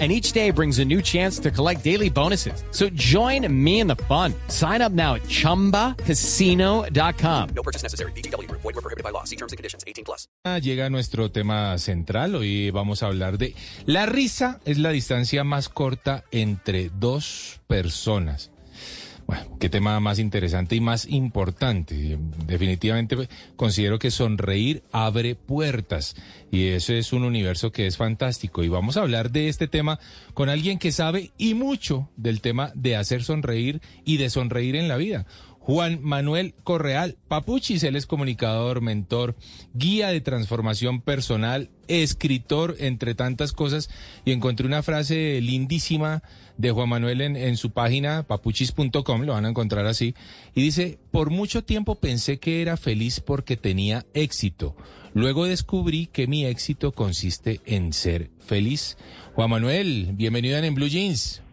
And each day brings a new chance to collect daily bonuses. So join me in the fun. Sign up now at chumbacasino.com. No purchase necessary. BGW. Void were prohibited by law. See terms and conditions. 18 plus. Ah, Llega nuestro tema central. Hoy vamos a hablar de la risa es la distancia más corta entre dos personas. Bueno, qué tema más interesante y más importante. Definitivamente considero que sonreír abre puertas y eso es un universo que es fantástico. Y vamos a hablar de este tema con alguien que sabe y mucho del tema de hacer sonreír y de sonreír en la vida. Juan Manuel Correal Papuchis, él es comunicador, mentor, guía de transformación personal, escritor, entre tantas cosas, y encontré una frase lindísima de Juan Manuel en, su página papuchis.com, lo van a encontrar así, y dice, por mucho tiempo pensé que era feliz porque tenía éxito. Luego descubrí que mi éxito consiste en ser feliz. Juan Manuel, bienvenido en Blue Jeans.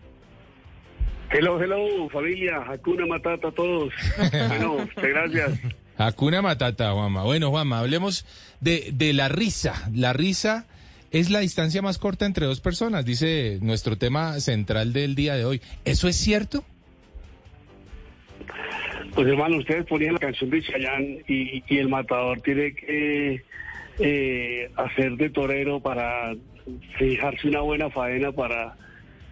Hello, hello, familia, Hakuna Matata a todos. bueno, muchas gracias. Hakuna Matata, Juanma. Bueno, Juanma, hablemos de, de la risa. La risa es la distancia más corta entre dos personas, dice nuestro tema central del día de hoy. ¿Eso es cierto? Pues hermano, ustedes ponían la canción de Chayanne y, y el matador tiene que eh, hacer de torero para fijarse una buena faena para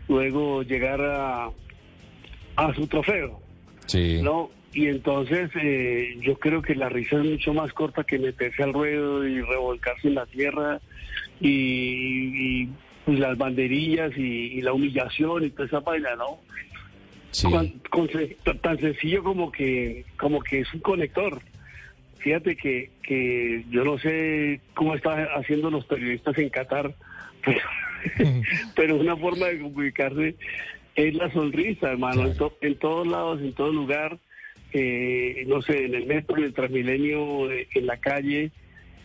luego llegar a, a su trofeo. Sí. ¿no? Y entonces eh, yo creo que la risa es mucho más corta que meterse al ruedo y revolcarse en la tierra y, y, pues, las banderillas y, y la humillación y toda esa vaina, ¿no? Sí. Con- con- tan sencillo como que como que es un conector. Fíjate que, que yo no sé cómo están haciendo los periodistas en Qatar, pero, pero una forma de comunicarse es la sonrisa, hermano, en, to- en todos lados, en todo lugar, eh, no sé, en el metro, en el Transmilenio, eh, en la calle.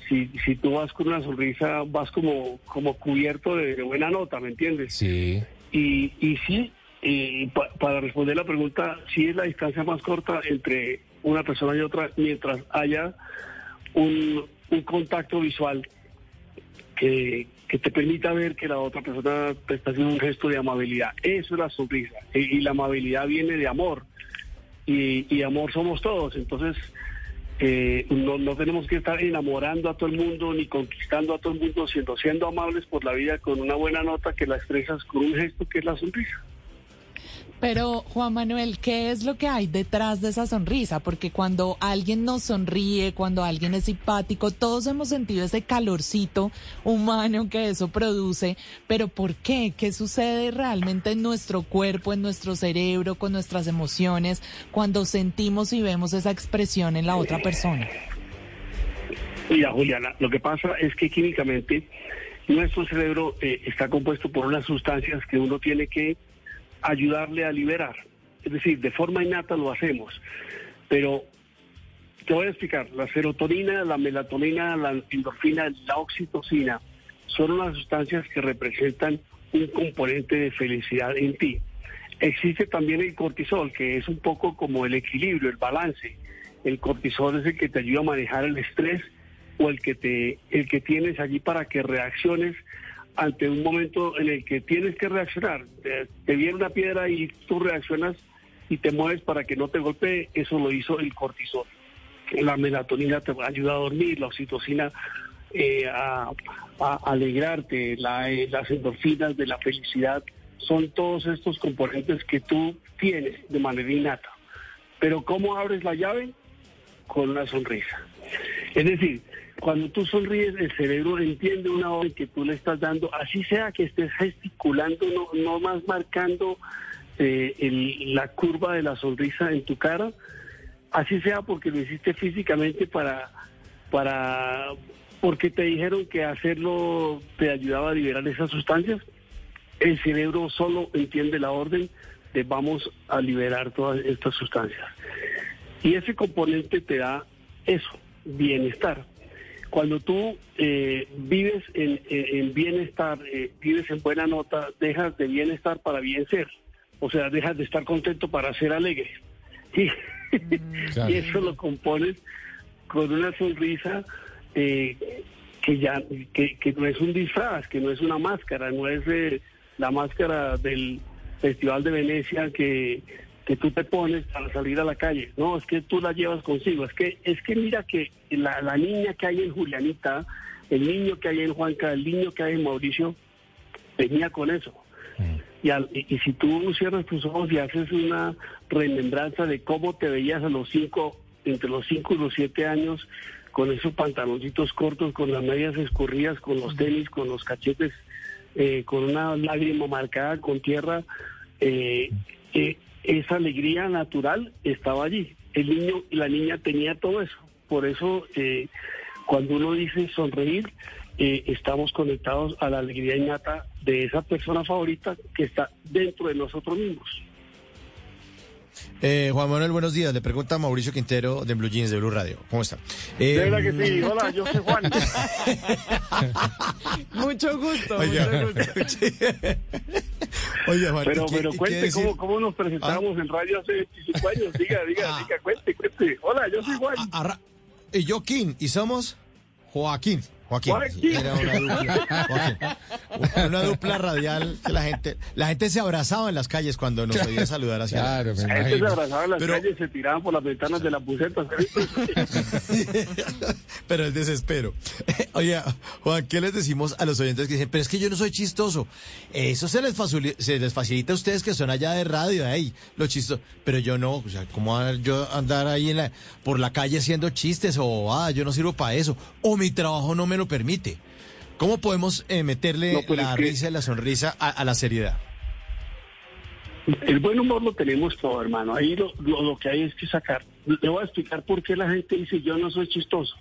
Si, si tú vas con una sonrisa, vas como, como cubierto de, de buena nota, ¿me entiendes? Sí. Y, y sí, y pa- para responder la pregunta, sí es la distancia más corta entre una persona y otra mientras haya un, un contacto visual que, que te permita ver que la otra persona te está haciendo un gesto de amabilidad. Eso es la sonrisa. Y, la amabilidad viene de amor. Y, y amor somos todos. Entonces, eh, no, no tenemos que estar enamorando a todo el mundo ni conquistando a todo el mundo, sino siendo amables por la vida con una buena nota que la expresas con un gesto que es la sonrisa. Pero Juan Manuel, ¿qué es lo que hay detrás de esa sonrisa? Porque cuando alguien nos sonríe, cuando alguien es simpático, todos hemos sentido ese calorcito humano que eso produce. Pero ¿por qué? ¿Qué sucede realmente en nuestro cuerpo, en nuestro cerebro, con nuestras emociones, cuando sentimos y vemos esa expresión en la otra persona? Mira, Juliana, lo que pasa es que químicamente nuestro cerebro eh, está compuesto por unas sustancias que uno tiene que ayudarle a liberar. Es decir, de forma innata lo hacemos. Pero te voy a explicar, la serotonina, la melatonina, la endorfina, la oxitocina, son unas sustancias que representan un componente de felicidad en ti. Existe también el cortisol, que es un poco como el equilibrio, el balance. El cortisol es el que te ayuda a manejar el estrés o el que te el que tienes allí para que reacciones ante un momento en el que tienes que reaccionar. Te, viene una piedra y tú reaccionas y te mueves para que no te golpee, eso lo hizo el cortisol. La melatonina te ayuda a dormir, la oxitocina eh, a, a alegrarte, la, eh, las endorfinas de la felicidad, son todos estos componentes que tú tienes de manera innata. Pero ¿cómo abres la llave? Con una sonrisa. Es decir, cuando tú sonríes, el cerebro entiende una orden que tú le estás dando, así sea que estés gesticulando, no, más marcando eh, la curva de la sonrisa en tu cara, así sea porque lo hiciste físicamente para, para, porque te dijeron que hacerlo te ayudaba a liberar esas sustancias, el cerebro solo entiende la orden de vamos a liberar todas estas sustancias. Y ese componente te da eso, bienestar. Cuando tú eh, vives en, en- en bienestar, eh, vives en buena nota, dejas de bienestar para bien ser. O sea, dejas de estar contento para ser alegre. Y, Claro. y eso lo compones con una sonrisa eh, que ya que, que no es un disfraz, que no es una máscara, no es eh, la máscara del Festival de Venecia que, que tú te pones para salir a la calle. No, es que tú la llevas consigo. Es que es que mira que la, la niña que hay en Julianita, el niño que hay en Juanca, el niño que hay en Mauricio, venía con eso. Y, al- y- y si tú cierras tus ojos y haces una remembranza de cómo te veías a los cinco, entre los cinco y los siete años, con esos pantaloncitos cortos, con las medias escurridas, con los tenis, con los cachetes, eh, con una lágrima marcada con tierra, eh, eh, esa alegría natural estaba allí. El niño y la niña tenía todo eso. Por eso, eh, cuando uno dice sonreír, eh, estamos conectados a la alegría innata de esa persona favorita que está dentro de nosotros mismos. Eh, Juan Manuel, buenos días. Le pregunta Mauricio Quintero de Blue Jeans de Blue Radio. ¿Cómo está? Eh, De verdad que sí. Hola, yo soy Juan. Mucho gusto, Oiga, mucho gusto. Oiga, Juan, Pero, ¿y qué- pero cuente cómo, cómo nos presentamos en radio hace 25 años. Diga, diga, Ah. diga, cuente, cuente. Hola, yo soy Juan. A- arra- y yo, King, y somos Joaquín. Joaquín. Joaquín. Era una dupla, Joaquín. Una dupla radial que la gente, la gente se abrazaba en las calles cuando nos oía saludar hacia Claro, La gente se abrazaba en las Pero- calles, se tiraban por las ventanas de las bucetas. Pero el desespero. Oye, Juan, ¿qué les decimos a los oyentes que dicen, pero es que yo no soy chistoso? Eso se les, facili- se les facilita a ustedes que son allá de radio, ahí, lo chistoso. Pero yo no, o sea, ¿cómo yo andar ahí en la, por la calle haciendo chistes? O, ah, yo no sirvo para eso. O mi trabajo no me lo permite. ¿Cómo podemos eh, meterle No, pero la risa y la sonrisa a, a la seriedad? El buen humor lo tenemos todo, hermano. Ahí lo, lo, lo que hay es que sacar. Le voy a explicar por qué la gente dice yo no soy chistoso.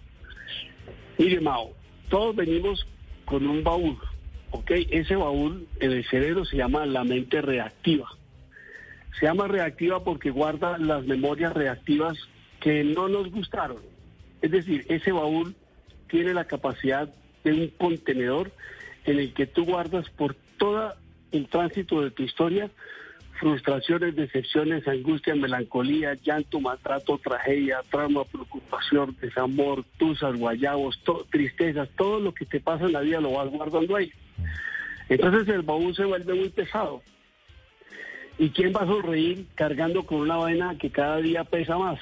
Mire, Mao, todos venimos con un baúl, ¿ok? Ese baúl en el cerebro se llama la mente reactiva. Se llama reactiva porque guarda las memorias reactivas que no nos gustaron. Es decir, ese baúl tiene la capacidad de un contenedor en el que tú guardas por todo el tránsito de tu historia frustraciones, decepciones, angustia, melancolía, llanto, maltrato, tragedia, trauma, preocupación, desamor, tusas, guayabos, tristezas, todo lo que te pasa en la vida lo vas guardando ahí. Entonces el baúl se vuelve muy pesado. ¿Y quién va a sonreír cargando con una vaina que cada día pesa más?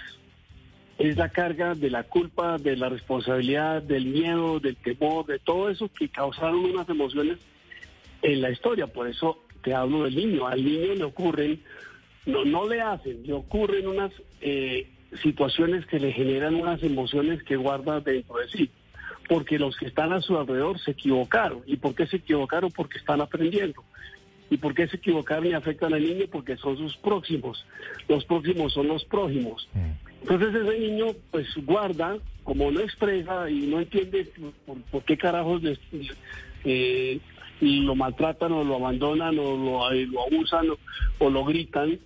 Es la carga de la culpa, de la responsabilidad, del miedo, del temor, de todo eso que causaron unas emociones en la historia. Por eso te hablo del niño. Al niño le ocurren, no, no le hacen, le ocurren unas eh, situaciones que le generan unas emociones que guarda dentro de sí. Porque los que están a su alrededor se equivocaron. ¿Y por qué se equivocaron? Porque están aprendiendo. ¿Y por qué se equivocaron y afectan al niño? Porque son sus próximos. Los próximos son los prójimos. Entonces ese niño pues guarda, como no expresa y no entiende por, qué carajos eh, lo maltratan o lo abandonan o lo, eh, lo abusan o, lo gritan,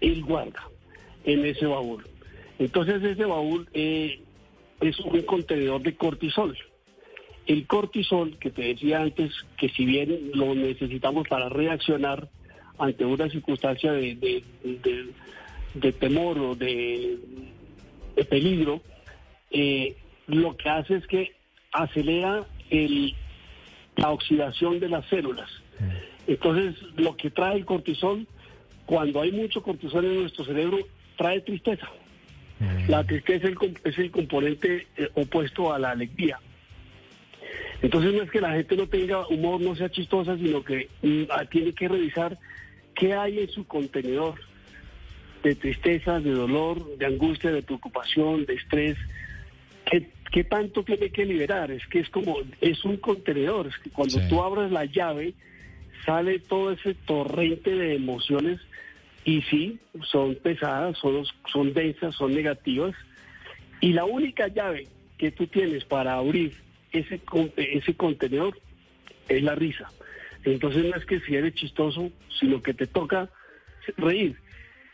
él guarda en ese baúl. Entonces ese baúl eh, es un contenedor de cortisol. El cortisol, que te decía antes, que si bien lo necesitamos para reaccionar ante una circunstancia de- de temor o de, de peligro, eh, lo que hace es que acelera el, la oxidación de las células. Entonces, lo que trae el cortisol, cuando hay mucho cortisol en nuestro cerebro, trae tristeza. La tristeza es el, com- es el componente eh, opuesto a la alegría. Entonces no es que la gente no tenga humor, no sea chistosa, sino que mm, ah, tiene que revisar qué hay en su contenedor de tristeza, de dolor, de angustia, de preocupación, de estrés. ¿Qué, qué tanto tiene que liberar? Es que es como, es un contenedor, es que cuando Sí. tú abres la llave, sale todo ese torrente de emociones y sí, son pesadas, son, son densas, son negativas. Y la única llave que tú tienes para abrir ese, ese contenedor es la risa. Entonces no es que si eres chistoso, sino que te toca reír.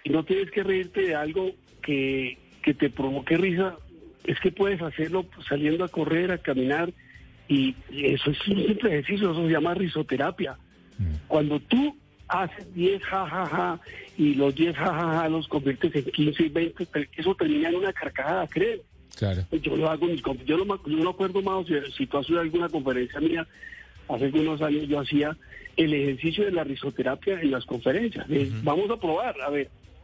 No tienes que reírte de algo que, que te provoque risa es que puedes hacerlo saliendo a correr, a caminar, y eso es un simple ejercicio, eso se llama risoterapia. Cuando tú haces 10 jajaja y los 10 jajaja los conviertes en 15 y 20, eso termina en una carcajada, ¿creen? Claro. Yo lo hago, mis yo no, me- yo no acuerdo más si, si tú has oído alguna conferencia mía, hace unos años yo hacía el ejercicio de la risoterapia en las conferencias. Vamos a probar, a ver,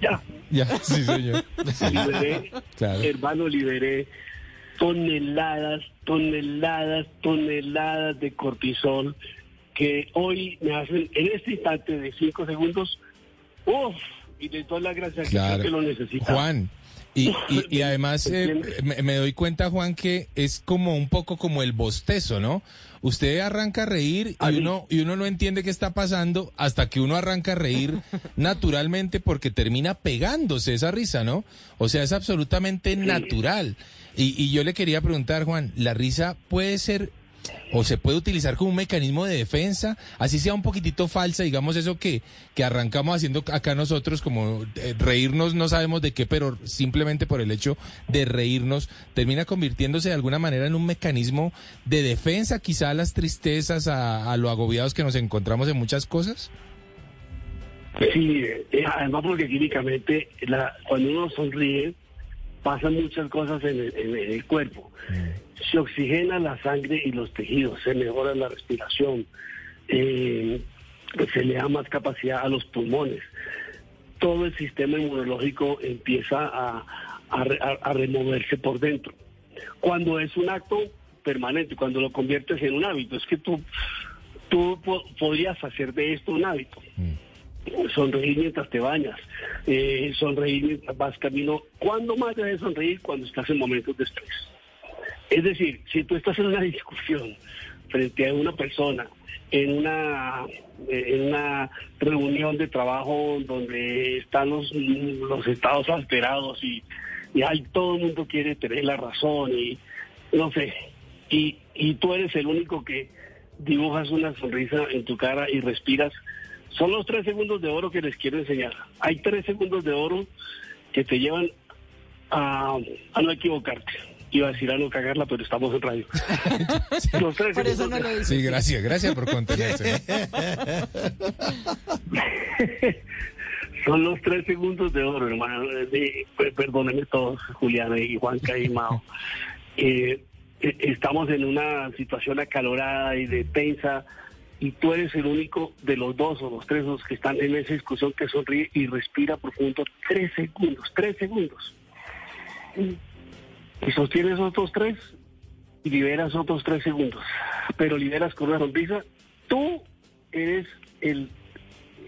Ya, Ya, sí, señor. liberé, Claro. hermano, liberé toneladas, toneladas, toneladas de cortisol que hoy me hacen en este instante de cinco segundos, uff, y de toda la gracia que creo Claro. que lo necesita. Juan, y, y, y además eh, ¿Entiendes? me, me doy cuenta, Juan, que es como un poco como el bostezo, ¿no? Usted arranca a reír y uno, y uno no entiende qué está pasando hasta que uno arranca a reír naturalmente porque termina pegándose esa risa, ¿no? O sea, es absolutamente natural. Y, y yo le quería preguntar, Juan, ¿la risa puede ser o se puede utilizar como un mecanismo de defensa, así sea un poquitito falsa, digamos eso que, que arrancamos haciendo acá nosotros, como eh, reírnos, no sabemos de qué, pero simplemente por el hecho de reírnos, termina convirtiéndose de alguna manera en un mecanismo de defensa, quizá a las tristezas, a, a lo agobiados que nos encontramos en muchas cosas. Sí, eh, además porque químicamente la, cuando uno sonríe pasan muchas cosas en el, en el cuerpo. Se oxigena la sangre y los tejidos, se mejora la respiración, eh, se le da más capacidad a los pulmones. Todo el sistema inmunológico empieza a, a re- a- a removerse por dentro. Cuando es un acto permanente, cuando lo conviertes en un hábito, es que tú, tú po- podrías hacer de esto un hábito sonreír mientras te bañas, eh, sonreír mientras vas camino. ¿Cuándo más debes sonreír? Cuando estás en momentos de estrés. Es decir, si tú estás en una discusión frente a una persona, en una, eh, en una reunión de trabajo donde están los, los estados alterados y, y ay, todo el mundo quiere tener la razón y no sé, y, y tú eres el único que dibujas una sonrisa en tu cara y respiras, son los tres segundos de oro que les quiero enseñar. Hay tres segundos de oro que te llevan a, a no equivocarte. Iba a decir a no cagarla, pero estamos en radio. Los tres Por eso no lo. Sí, gracias, gracias por contenerse. ¿no? Son los tres segundos de oro, hermano. De- per- perdónenme todos, Juliana y Juanca y Mao. Eh, eh, estamos en una situación acalorada y de tensa y tú eres el único de los dos o los tres los que están en esa discusión que sonríe y respira profundo tres segundos, tres segundos. Y sostienes otros tres y liberas otros tres segundos, pero liberas con una sonrisa. Tú eres el,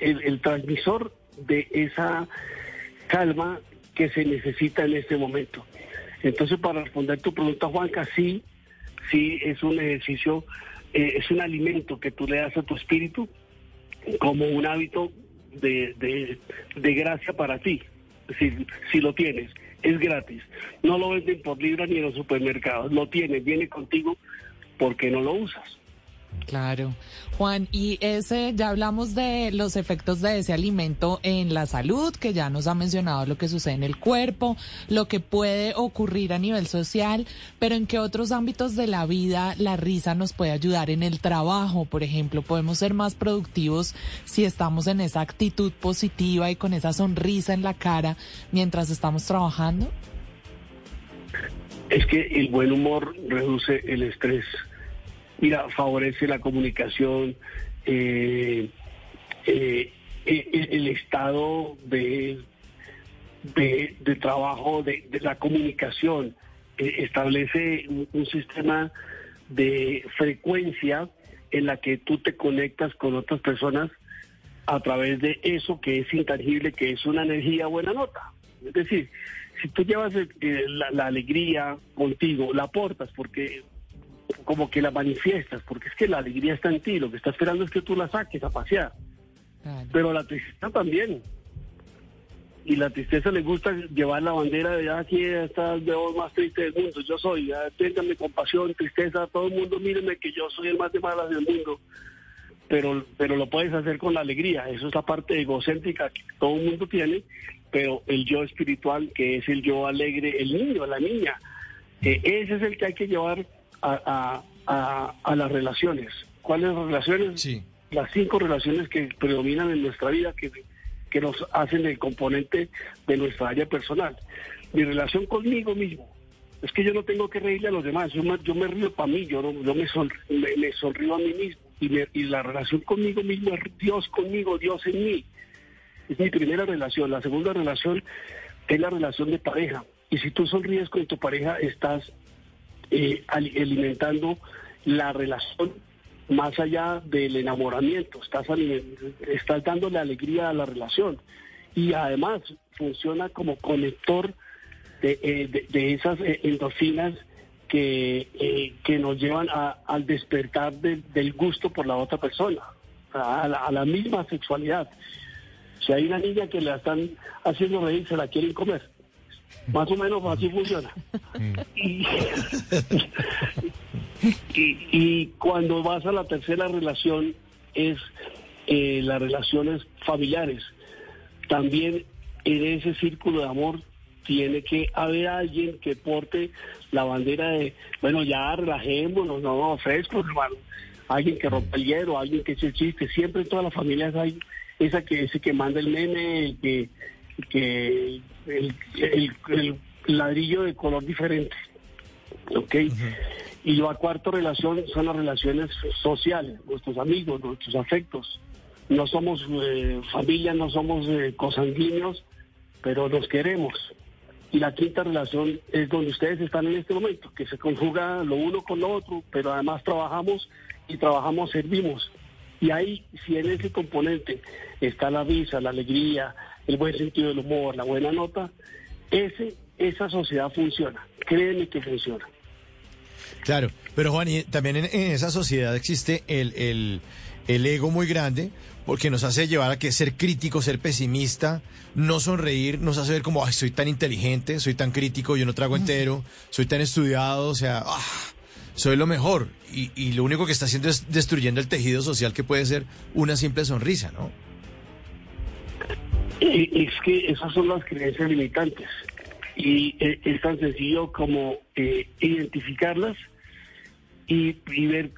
el, transmisor de esa calma que se necesita en este momento. Entonces, para responder tu pregunta, Juanca, sí, sí es un ejercicio, eh, es un alimento que tú le das a tu espíritu como un hábito de, de, de gracia para ti. Si, si lo tienes, es gratis. No lo venden por libra ni en los supermercados. Lo tienes, viene contigo porque no lo usas. Claro. Juan, y ese, ya hablamos de los efectos de ese alimento en la salud, que ya nos ha mencionado lo que sucede en el cuerpo, lo que puede ocurrir a nivel social, pero en qué otros ámbitos de la vida la risa nos puede ayudar en el trabajo, por ejemplo, podemos ser más productivos si estamos en esa actitud positiva y con esa sonrisa en la cara mientras estamos trabajando. Es que el buen humor reduce el estrés. Mira, favorece la comunicación, eh, eh, eh, el estado de, de, trabajo, de, la comunicación. Establece un, sistema de frecuencia en la que tú te conectas con otras personas a través de eso que es intangible, que es una energía buena nota. Es decir, si tú llevas la, la alegría contigo, la aportas porque como que la manifiestas, porque es que la alegría está en ti, lo que está esperando es que tú la saques a pasear. Claro. Pero la tristeza también. Y la tristeza le gusta llevar la bandera de "Ah, aquí está el más triste del mundo. Yo soy, ya, ténganme compasión, tristeza, todo el mundo míreme que yo soy el más de malas del mundo. Pero, pero lo puedes hacer con la alegría. Eso es la parte egocéntrica que todo el mundo tiene. Pero el yo espiritual, que es el yo alegre, el niño, la niña, eh, ese es el que hay que llevar a, a- a- a las relaciones. ¿Cuáles relaciones? Sí. las cinco relaciones que predominan en nuestra vida, que, que nos hacen el componente de nuestra área personal. Mi relación conmigo mismo. Es que yo no tengo que reírle a los demás, yo me, yo me río para mí, yo, no, yo me, son- me, me sonrío a mí mismo. Y, me- y la relación conmigo mismo es Dios conmigo, Dios en mí. Es mi primera relación. La segunda relación es la relación de pareja. Y si tú sonríes con tu pareja, estás eh, ali- alimentando la relación más allá del enamoramiento, estás, estás dándole alegría a la relación y además funciona como conector de, eh, de- esas eh, endorfinas que, eh, que nos llevan a- al despertar de- del gusto por la otra persona, a la, a la misma sexualidad. Si hay una niña que la están haciendo reír, se la quieren comer. Más o menos así funciona. Y, y, y cuando vas a la tercera relación es eh, las relaciones familiares. También en ese círculo de amor tiene que haber alguien que porte la bandera de, bueno, ya relajémonos, no, fresco, hermano. Alguien que rompa el hielo, alguien que el chiste. Siempre en todas las familias hay esa que ese que manda el meme, el que, que el, el- el ladrillo de color diferente. ¿Ok? Y la cuarta relación son las relaciones sociales, nuestros amigos, nuestros afectos. No somos eh, familia, no somos eh, cosanguíneos, pero nos queremos. Y la quinta relación es donde ustedes están en este momento, que se conjuga lo uno con lo otro, pero además trabajamos y trabajamos, servimos. Y ahí, si en ese componente está la risa, la alegría, el buen sentido del humor, la buena nota, ese, esa sociedad funciona. Créeme que funciona. Claro, pero Juan, y también en, en esa sociedad existe el, el, el ego muy grande, porque nos hace llevar a que ser crítico, ser pesimista, no sonreír, nos hace ver como, ay, soy tan inteligente, soy tan crítico, yo no trago entero, soy tan estudiado, o sea, ah, soy lo mejor. Y, y lo único que está haciendo es destruyendo el tejido social que puede ser una simple sonrisa, ¿no? Es que esas son las creencias limitantes. Y eh, es tan sencillo como eh, identificarlas y, ver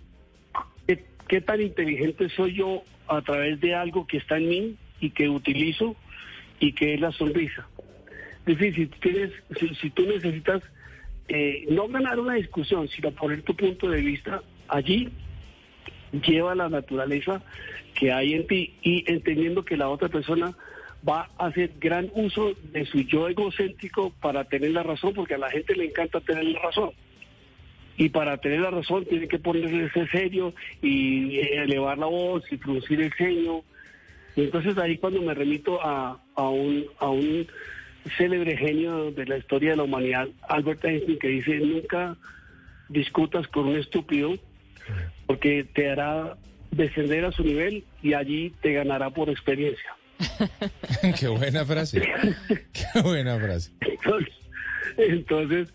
qué, tan inteligente soy yo a través de algo que está en mí y que utilizo y que es la sonrisa. Es decir, si, tienes, si, si tú necesitas eh, no ganar una discusión, sino poner tu punto de vista allí, lleva la naturaleza que hay en ti y entendiendo que la otra persona va a hacer gran uso de su yo egocéntrico para tener la razón, porque a la gente le encanta tener la razón. Y para tener la razón tiene que ponerse serio y eh, elevar la voz y producir el ceño. Entonces ahí cuando me remito a, a un, a un célebre genio de la historia de la humanidad, Albert Einstein, que dice, nunca discutas con un estúpido porque te hará descender a su nivel y allí te ganará por experiencia. Qué buena frase. Qué buena frase. Entonces, entonces,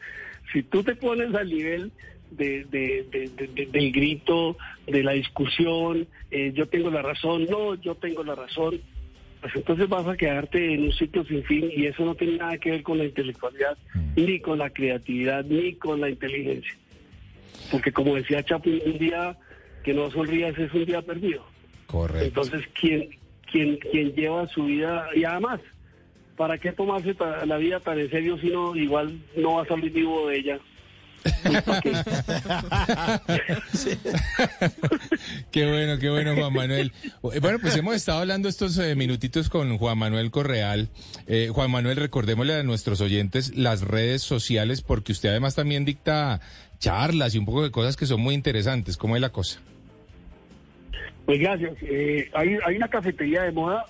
si tú te pones al nivel de, de- de- de- de- del grito, de la discusión, eh, yo tengo la razón, no, yo tengo la razón, pues entonces vas a quedarte en un sitio sin fin y eso no tiene nada que ver con la intelectualidad, ni con la creatividad, ni con la inteligencia. Porque como decía Chaplin, un día que no sonrías es un día perdido. Correcto. Entonces, quien, quien, quien lleva su vida, y además, ¿para qué tomarse la vida tan en serio si no, igual no va a salir vivo de ella? Pues, ¿para qué? Bueno, qué bueno, Juan Manuel. Bueno, pues hemos estado hablando estos eh, minutitos con Juan Manuel Correal. Eh, Juan Manuel, recordémosle a nuestros oyentes las redes sociales, porque usted además también dicta charlas y un poco de cosas que son muy interesantes. ¿Cómo es la cosa? Pues gracias. Eh, hay, hay una cafetería de moda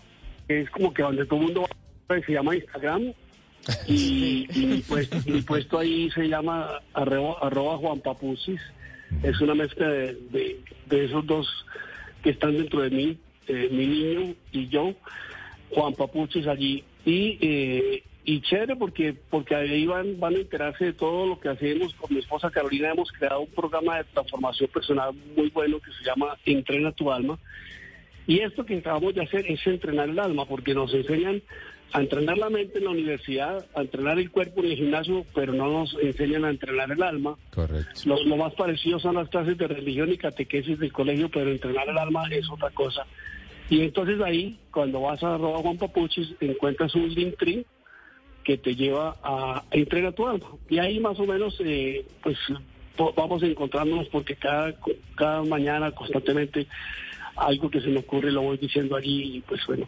que es como que donde todo el mundo va, se llama Instagram. Y, y mi, puesto, mi puesto ahí se llama arroba, arroba Juan Papusis. Es una mezcla de, de, de esos dos que están dentro de mí, eh, mi niño y yo, Juan Papuchis allí. Y, eh, y chévere porque porque ahí van, van a enterarse de todo lo que hacemos. Con mi esposa Carolina hemos creado un programa de transformación personal muy bueno que se llama Entrena tu alma. Y esto que acabamos de hacer es entrenar el alma, porque nos enseñan a entrenar la mente en la universidad, a entrenar el cuerpo en el gimnasio, pero no nos enseñan a entrenar el alma. Correcto. Lo, lo más parecido son las clases de religión y catequesis del colegio, pero entrenar el alma es otra cosa. Y entonces ahí, cuando vas a arroba Juan Papuchis, encuentras un link tree que te lleva a, a entrenar tu alma. Y ahí más o menos, eh, pues vamos encontrándonos porque cada, cada mañana constantemente algo que se me ocurre lo voy diciendo allí y pues bueno,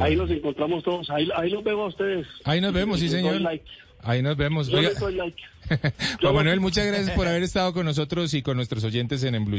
ahí nos encontramos todos, ahí, ahí los veo a ustedes. Ahí nos vemos, sí, señor. like. Ahí nos vemos. Yo Oiga, les doy like. Juan Manuel, muchas gracias por haber estado con nosotros y con nuestros oyentes en En Blue.